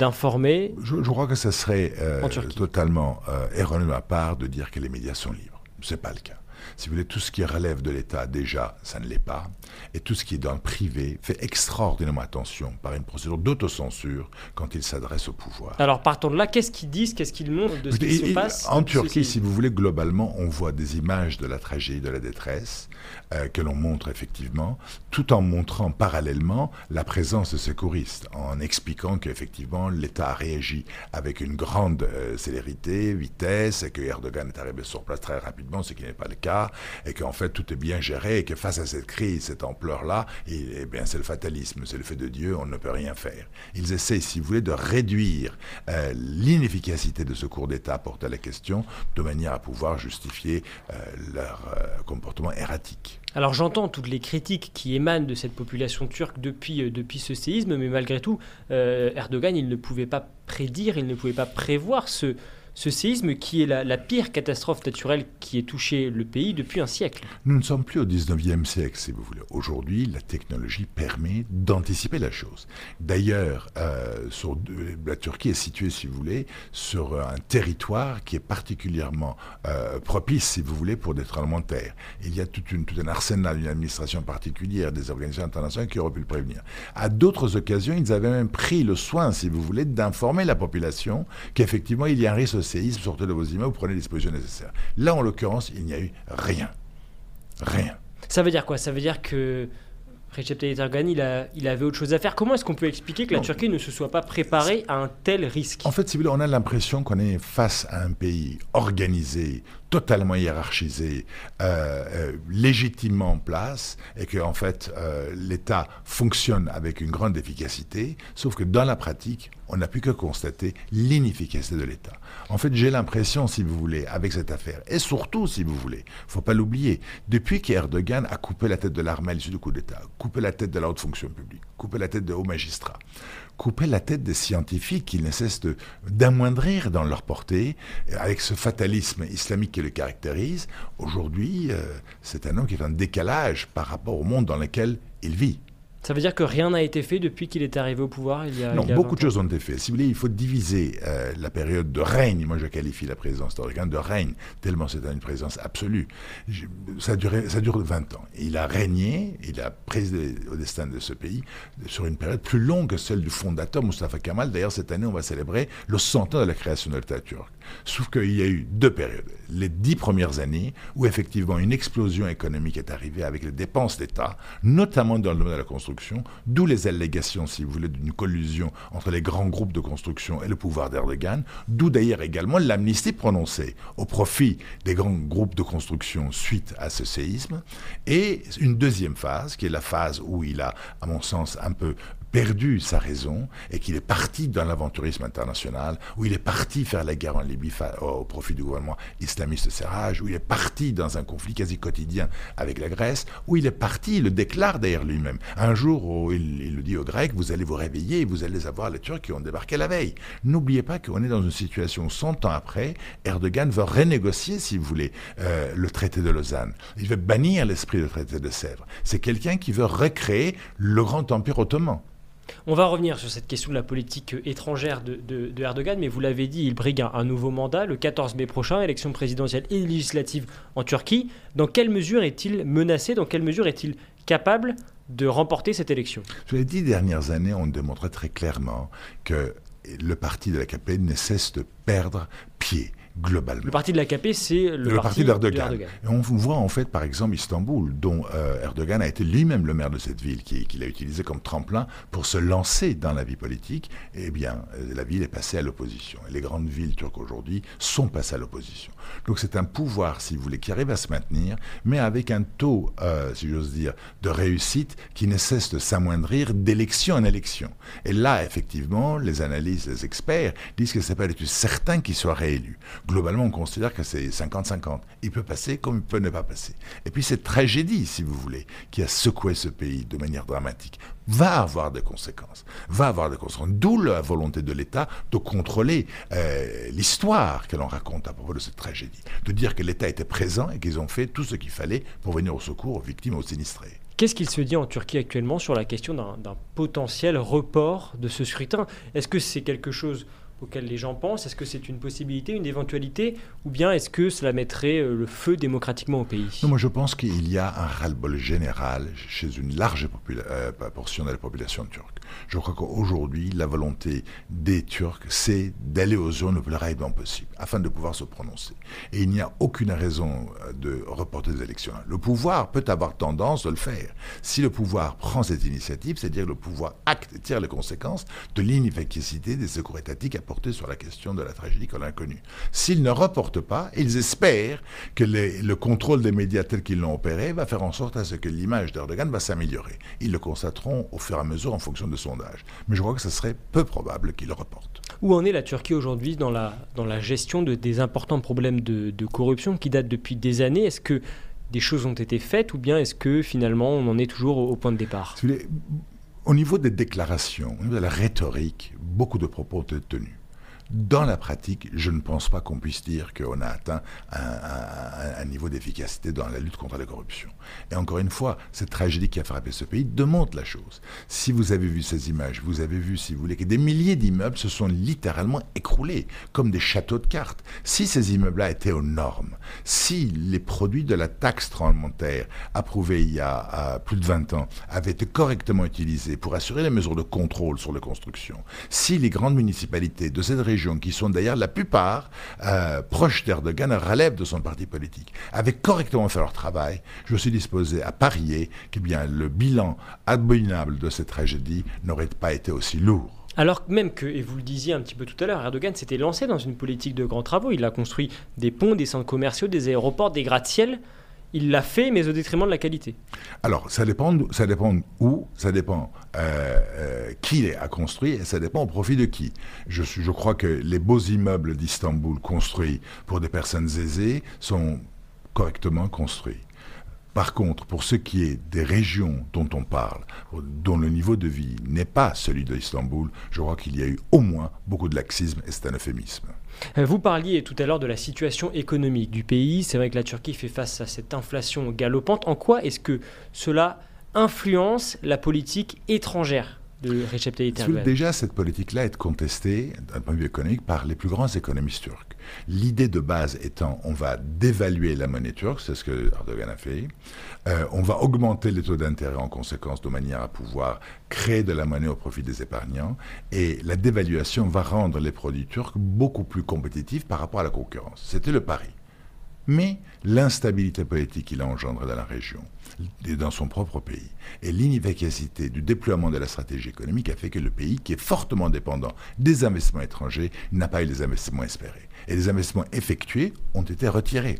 d'informer? Je, crois que ce serait euh, totalement euh, erroné de ma part de dire que les médias sont libres. Ce n'est pas le cas. Si vous voulez, tout ce qui relève de l'État, déjà, ça ne l'est pas. Et tout ce qui est dans le privé fait extraordinairement attention par une procédure d'autocensure quand il s'adresse au pouvoir. Alors partons de là, qu'est-ce qu'ils disent, qu'est-ce qu'ils montrent de ce qui se passe? En Turquie, si vous voulez, globalement, on voit des images de la tragédie, de la détresse, euh, que l'on montre effectivement, tout en montrant parallèlement la présence de secouristes, en expliquant qu'effectivement l'État a réagi avec une grande euh, célérité, vitesse, et que Erdogan est arrivé sur place très rapidement, ce qui n'est pas le cas, et qu'en fait tout est bien géré, et que face à cette crise, cette ampleur-là, eh bien c'est le fatalisme, c'est le fait de Dieu, on ne peut rien faire. Ils essaient, si vous voulez, de réduire euh, l'inefficacité de ce cours d'État porté à la question, de manière à pouvoir justifier leur comportement erratique. Alors j'entends toutes les critiques qui émanent de cette population turque depuis, euh, depuis ce séisme, mais malgré tout, euh, Erdogan, il ne pouvait pas prédire, il ne pouvait pas prévoir ce, ce séisme qui est la, pire catastrophe naturelle qui ait touché le pays depuis un siècle. Nous ne sommes plus au 19e siècle, si vous voulez. Aujourd'hui, la technologie permet d'anticiper la chose. D'ailleurs, euh, la Turquie est située, si vous voulez, sur un territoire qui est particulièrement euh, propice, si vous voulez, pour des tremblements de terre. Il y a tout, un arsenal, une administration particulière, des organisations internationales qui auraient pu le prévenir. À d'autres occasions, ils avaient même pris le soin, si vous voulez, d'informer la population qu'effectivement, il y a un risque séisme, sortez de vos immeubles, prenez les dispositions nécessaires. Là, en l'occurrence, il n'y a eu rien. Rien. Ça veut dire quoi? Ça veut dire que Recep Tayyip Erdogan, il, a, il avait autre chose à faire. Comment est-ce qu'on peut expliquer que la Turquie ne se soit pas préparée à un tel risque? En fait, si vous voulez, on a l'impression qu'on est face à un pays organisé, totalement hiérarchisé, euh, euh, légitimement en place, et que en fait euh, l'État fonctionne avec une grande efficacité, sauf que dans la pratique, on n'a pu que constater l'inefficacité de l'État. En fait, j'ai l'impression, si vous voulez, avec cette affaire, et surtout, si vous voulez, faut pas l'oublier, depuis qu'Erdogan a coupé la tête de l'armée à l'issue du coup d'État, coupé la tête de la haute fonction publique, coupé la tête de hauts magistrats, couper la tête des scientifiques qui ne cessent d'amoindrir dans leur portée, avec ce fatalisme islamique qui le caractérise. Aujourd'hui, euh, c'est un homme qui est un décalage par rapport au monde dans lequel il vit. Ça veut dire que rien n'a été fait depuis qu'il est arrivé au pouvoir il y a Non, beaucoup de choses ont été faites. Si vous voulez, il faut diviser euh, la période de règne. Moi, je qualifie la présidence d'Erdogan de règne, tellement c'est une présidence absolue. ça, ça dure 20 ans. il a régné, il a présidé au destin de ce pays sur une période plus longue que celle du fondateur Mustafa Kemal. D'ailleurs, cette année, on va célébrer le 100 ans de la création de l'État turc. Sauf qu'il y a eu deux périodes. Les dix premières années, où effectivement une explosion économique est arrivée avec les dépenses d'État, notamment dans le domaine de la construction, d'où les allégations, si vous voulez, d'une collusion entre les grands groupes de construction et le pouvoir d'Erdogan, d'où d'ailleurs également l'amnistie prononcée au profit des grands groupes de construction suite à ce séisme, et une deuxième phase, qui est la phase où il a, à mon sens, un peu perdu sa raison et qu'il est parti dans l'aventurisme international, où il est parti faire la guerre en Libye au profit du gouvernement islamiste Serraj, où il est parti dans un conflit quasi quotidien avec la Grèce, où il est parti, il le déclare d'ailleurs lui-même. Un jour, où il, le dit aux Grecs, vous allez vous réveiller vous allez avoir les Turcs qui ont débarqué la veille. N'oubliez pas qu'on est dans une situation 100 ans après, Erdogan veut renégocier, si vous voulez, euh, le traité de Lausanne. Il veut bannir l'esprit du traité de Sèvres. C'est quelqu'un qui veut recréer le grand empire ottoman. On va revenir sur cette question de la politique étrangère de, Erdogan, mais vous l'avez dit, il brigue un, nouveau mandat le 14 mai prochain, élection présidentielle et législative en Turquie. Dans quelle mesure est-il menacé Dans quelle mesure est-il capable de remporter cette élection? Sur les dix dernières années, on démontré très clairement que le parti de la KP ne cesse de perdre pied globalement. Le parti de l'AKP, c'est le, parti, d'Erdogan. on voit en fait, par exemple, Istanbul, dont euh, Erdogan a été lui-même le maire de cette ville, qu'il a utilisé comme tremplin pour se lancer dans la vie politique. Eh bien, euh, la ville est passée à l'opposition. Et les grandes villes turques aujourd'hui sont passées à l'opposition. Donc c'est un pouvoir, si vous voulez, qui arrive à se maintenir, mais avec un taux, euh, si j'ose dire, de réussite qui ne cesse de s'amoindrir d'élection en élection. Et là, effectivement, les analystes, les experts disent que c'est pas du tout certain qu'il soit réélu globalement, on considère que c'est 50-50. Il peut passer comme il peut ne pas passer. Et puis cette tragédie, si vous voulez, qui a secoué ce pays de manière dramatique, va avoir des conséquences. Va avoir des conséquences. D'où la volonté de l'État de contrôler euh, l'histoire que l'on raconte à propos de cette tragédie. De dire que l'État était présent et qu'ils ont fait tout ce qu'il fallait pour venir au secours aux victimes, aux sinistrés. Qu'est-ce qu'il se dit en Turquie actuellement sur la question d'un potentiel report de ce scrutin? Est-ce que c'est quelque chose auquel les gens pensent Est-ce que c'est une possibilité, une éventualité Ou bien est-ce que cela mettrait euh, le feu démocratiquement au pays? Non, Moi, je pense qu'il y a un ras-le-bol général chez une large euh, portion de la population turque. Je crois qu'aujourd'hui, la volonté des Turcs, c'est d'aller aux zones le plus rapidement possible, afin de pouvoir se prononcer. Et il n'y a aucune raison euh, de reporter les élections. Le pouvoir peut avoir tendance de le faire. Si le pouvoir prend cette initiative, c'est-à-dire le pouvoir acte et tire les conséquences de l'inefficacité des secours étatiques à sur la question de la tragédie qu'on a. S'ils ne reportent pas, ils espèrent que le contrôle des médias tel qu'ils l'ont opéré va faire en sorte à ce que l'image d'Erdogan va s'améliorer. Ils le constateront au fur et à mesure en fonction de sondages. Mais je crois que ce serait peu probable qu'ils le reportent. Où en est la Turquie aujourd'hui dans la, dans la gestion de, des importants problèmes de, corruption qui datent depuis des années? Est-ce que des choses ont été faites ou bien est-ce que finalement on en est toujours au, point de départ? Au niveau des déclarations, au niveau de la rhétorique, beaucoup de propos ont été tenus. Dans la pratique, je ne pense pas qu'on puisse dire qu'on a atteint un, niveau d'efficacité dans la lutte contre la corruption. Et encore une fois, cette tragédie qui a frappé ce pays démontre la chose. Si vous avez vu ces images, vous avez vu, si vous voulez, que des milliers d'immeubles se sont littéralement écroulés, comme des châteaux de cartes. Si ces immeubles-là étaient aux normes, si les produits de la taxe tremblementaire approuvée il y a plus de 20 ans avaient été correctement utilisés pour assurer les mesures de contrôle sur les constructions, si les grandes municipalités de cette région qui sont d'ailleurs la plupart euh, proches d'Erdogan, relèvent de son parti politique, avaient correctement fait leur travail, je suis disposé à parier que bien, le bilan abominable de cette tragédie n'aurait pas été aussi lourd. Alors même que, et vous le disiez un petit peu tout à l'heure, Erdogan s'était lancé dans une politique de grands travaux. Il a construit des ponts, des centres commerciaux, des aéroports, des gratte-ciels il l'a fait, mais au détriment de la qualité. Alors, ça dépend, ça dépend où, ça dépend euh, euh, qui a construit, et ça dépend au profit de qui. Je, je crois que les beaux immeubles d'Istanbul construits pour des personnes aisées sont correctement construits. Par contre, pour ce qui est des régions dont on parle, dont le niveau de vie n'est pas celui d'Istanbul, je crois qu'il y a eu au moins beaucoup de laxisme et c'est un euphémisme. Euh, vous parliez tout à l'heure de la situation économique du pays. C'est vrai que la Turquie fait face à cette inflation galopante. En quoi est-ce que cela influence la politique étrangère de Recep Tayyip Erdogan? Déjà, cette politique-là est contestée, d'un point de vue économique, par les plus grands économistes turcs. L'idée de base étant, on va dévaluer la monnaie turque, c'est ce que Erdogan a fait. Euh, on va augmenter les taux d'intérêt en conséquence de manière à pouvoir créer de la monnaie au profit des épargnants. Et la dévaluation va rendre les produits turcs beaucoup plus compétitifs par rapport à la concurrence. C'était le pari. Mais l'instabilité politique qu'il a engendrée dans la région, et dans son propre pays, et l'inefficacité du déploiement de la stratégie économique a fait que le pays, qui est fortement dépendant des investissements étrangers, n'a pas eu les investissements espérés. Et les investissements effectués ont été retirés.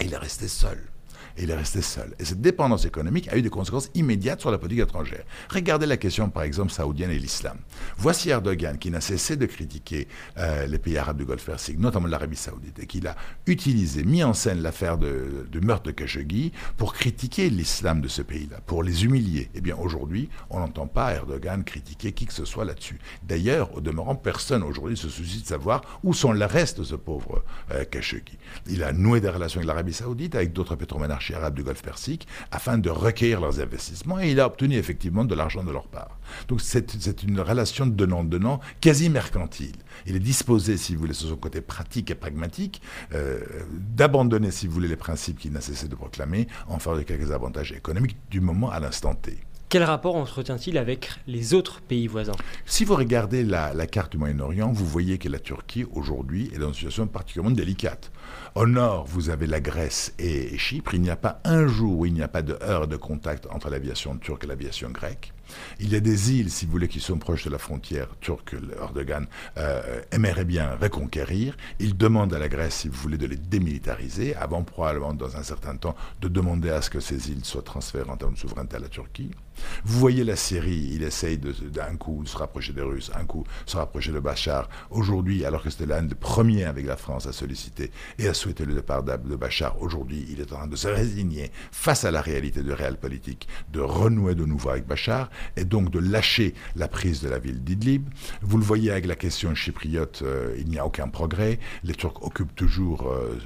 Et il est resté seul. Et il est resté seul. Et cette dépendance économique a eu des conséquences immédiates sur la politique étrangère. Regardez la question, par exemple, saoudienne et l'islam. Voici Erdogan qui n'a cessé de critiquer euh, les pays arabes du Golfe Persique, notamment l'Arabie saoudite, et qui a utilisé, mis en scène l'affaire de, de meurtre de Khashoggi pour critiquer l'islam de ce pays-là, pour les humilier. Eh bien, aujourd'hui, on n'entend pas Erdogan critiquer qui que ce soit là-dessus. D'ailleurs, au demeurant, personne aujourd'hui se soucie de savoir où sont les restes de ce pauvre euh, Khashoggi. Il a noué des relations avec l'Arabie saoudite, avec d'autres arabes du Golfe Persique, afin de recueillir leurs investissements, et il a obtenu effectivement de l'argent de leur part. Donc c'est une relation de donnant-donnant quasi mercantile. Il est disposé, si vous voulez, sur son côté pratique et pragmatique, euh, d'abandonner, si vous voulez, les principes qu'il n'a cessé de proclamer en faveur de quelques avantages économiques du moment à l'instant T. Quel rapport entretient-il avec les autres pays voisins? Si vous regardez la, carte du Moyen-Orient, vous voyez que la Turquie, aujourd'hui, est dans une situation particulièrement délicate. Au nord, vous avez la Grèce et Chypre. Il n'y a pas un jour où il n'y a pas de heure de contact entre l'aviation turque et l'aviation grecque. Il y a des îles, si vous voulez, qui sont proches de la frontière turque, Erdogan euh, aimerait bien reconquérir. Il demande à la Grèce, si vous voulez, de les démilitariser, avant probablement, dans un certain temps, de demander à ce que ces îles soient transférées en termes de souveraineté à la Turquie. Vous voyez la Syrie, il essaye d'un coup de se rapprocher des Russes, un coup se rapprocher de Bachar. Aujourd'hui, alors que c'était l'un des premiers avec la France à solliciter et à souhaiter le départ de Bachar, aujourd'hui, il est en train de se résigner face à la réalité du réel politique, de renouer de nouveau avec Bachar et donc de lâcher la prise de la ville d'Idlib. Vous le voyez avec la question chypriote, euh, il n'y a aucun progrès. Les Turcs occupent toujours euh,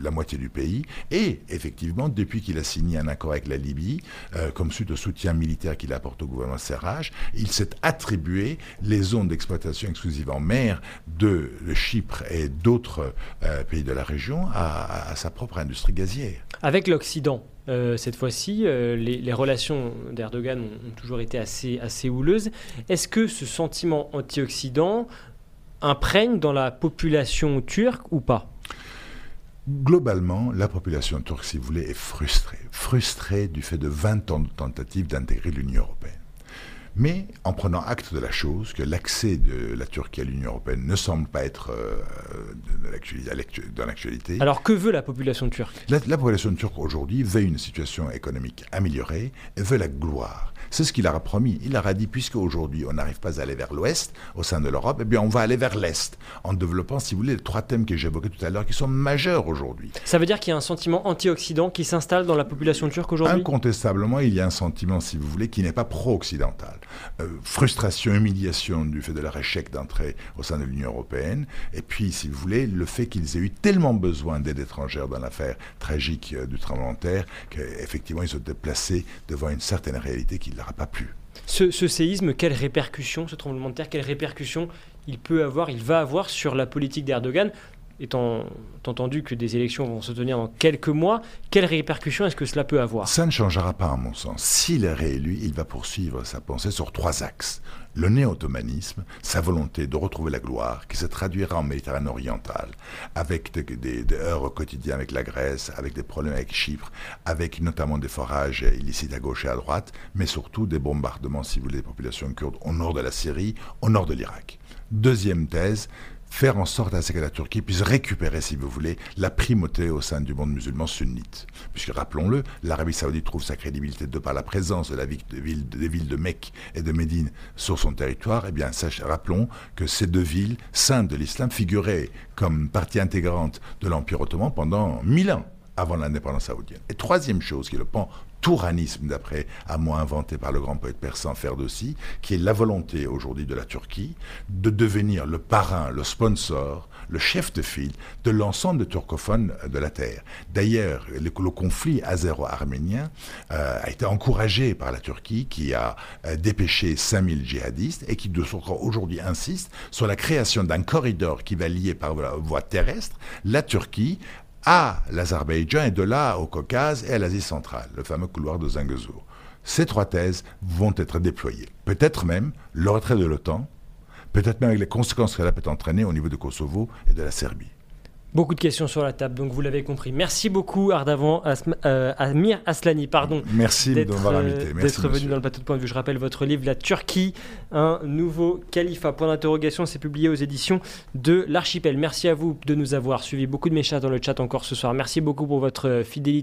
la moitié du pays. Et effectivement, depuis qu'il a signé un accord avec la Libye, euh, comme suite au soutien militaire qu'il apporte au gouvernement Serraj, il s'est attribué les zones d'exploitation exclusive en mer de Chypre et d'autres pays de la région à, à sa propre industrie gazière. Avec l'Occident, euh, cette fois-ci, euh, les, relations d'Erdogan ont, toujours été assez, assez houleuses. Est-ce que ce sentiment anti-Occident imprègne dans la population turque ou pas? Globalement, la population turque, si vous voulez, est frustrée. Frustrée du fait de 20 ans de tentatives d'intégrer l'Union européenne mais en prenant acte de la chose, que l'accès de la Turquie à l'Union européenne ne semble pas être euh, dans l'actualité. Alors que veut la population turque? La, la, population turque aujourd'hui veut une situation économique améliorée et veut la gloire. C'est ce qu'il a promis. Il leur a dit, puisque aujourd'hui on n'arrive pas à aller vers l'ouest au sein de l'Europe, eh bien on va aller vers l'est, en développant, si vous voulez, les trois thèmes que j'évoquais tout à l'heure, qui sont majeurs aujourd'hui. Ça veut dire qu'il y a un sentiment anti-occident qui s'installe dans la population turque aujourd'hui? Incontestablement, il y a un sentiment, si vous voulez, qui n'est pas pro-occidental. Euh, frustration, humiliation du fait de leur échec d'entrée au sein de l'Union européenne, et puis, si vous voulez, le fait qu'ils aient eu tellement besoin d'aide étrangère dans l'affaire tragique euh, du tremblement de terre, qu'effectivement ils se déplacés devant une certaine réalité qui leur a pas plu. Ce, ce, séisme, quelles répercussions, ce tremblement de terre, quelles répercussions il peut avoir, il va avoir sur la politique d'Erdogan étant entendu que des élections vont se tenir dans quelques mois, quelles répercussions est-ce que cela peut avoir? Ça ne changera pas à mon sens. S'il est réélu, il va poursuivre sa pensée sur trois axes. Le néo-ottomanisme, sa volonté de retrouver la gloire, qui se traduira en Méditerranée orientale, avec des, des, heurts au quotidien avec la Grèce, avec des problèmes avec Chypre, avec notamment des forages illicites à gauche et à droite, mais surtout des bombardements, si vous voulez, des populations kurdes au nord de la Syrie, au nord de l'Irak. Deuxième thèse, faire en sorte à ce que la Turquie puisse récupérer, si vous voulez, la primauté au sein du monde musulman sunnite. Puisque, rappelons-le, l'Arabie saoudite trouve sa crédibilité de par la présence de la ville, des villes de Mecque et de Médine sur son territoire. Eh bien, rappelons que ces deux villes, saintes de l'islam, figuraient comme partie intégrante de l'Empire ottoman pendant mille ans avant l'indépendance saoudienne. Et troisième chose, qui le pan touranisme, d'après un mot inventé par le grand poète persan Ferdowsi, qui est la volonté aujourd'hui de la Turquie de devenir le parrain, le sponsor, le chef de file de l'ensemble des turcophones de la Terre. D'ailleurs, le, conflit azéro-arménien euh, a été encouragé par la Turquie, qui a euh, dépêché 5000 djihadistes et qui aujourd'hui insiste sur la création d'un corridor qui va lier par voie terrestre la Turquie à l'Azerbaïdjan et de là au Caucase et à l'Asie centrale, le fameux couloir de Zingezur. Ces trois thèses vont être déployées. Peut-être même le retrait de l'OTAN, peut-être même avec les conséquences qu'elle peut entraîner au niveau de Kosovo et de la Serbie. Beaucoup de questions sur la table, donc vous l'avez compris. Merci beaucoup, Ardavan Asm euh, Amir Aslani, pardon. Merci d'être invité. D'être venu dans le plateau de point de vue. Je rappelle votre livre La Turquie, un nouveau califat. Point d'interrogation, c'est publié aux éditions de l'Archipel. Merci à vous de nous avoir suivis. Beaucoup de messages dans le chat encore ce soir. Merci beaucoup pour votre fidélité.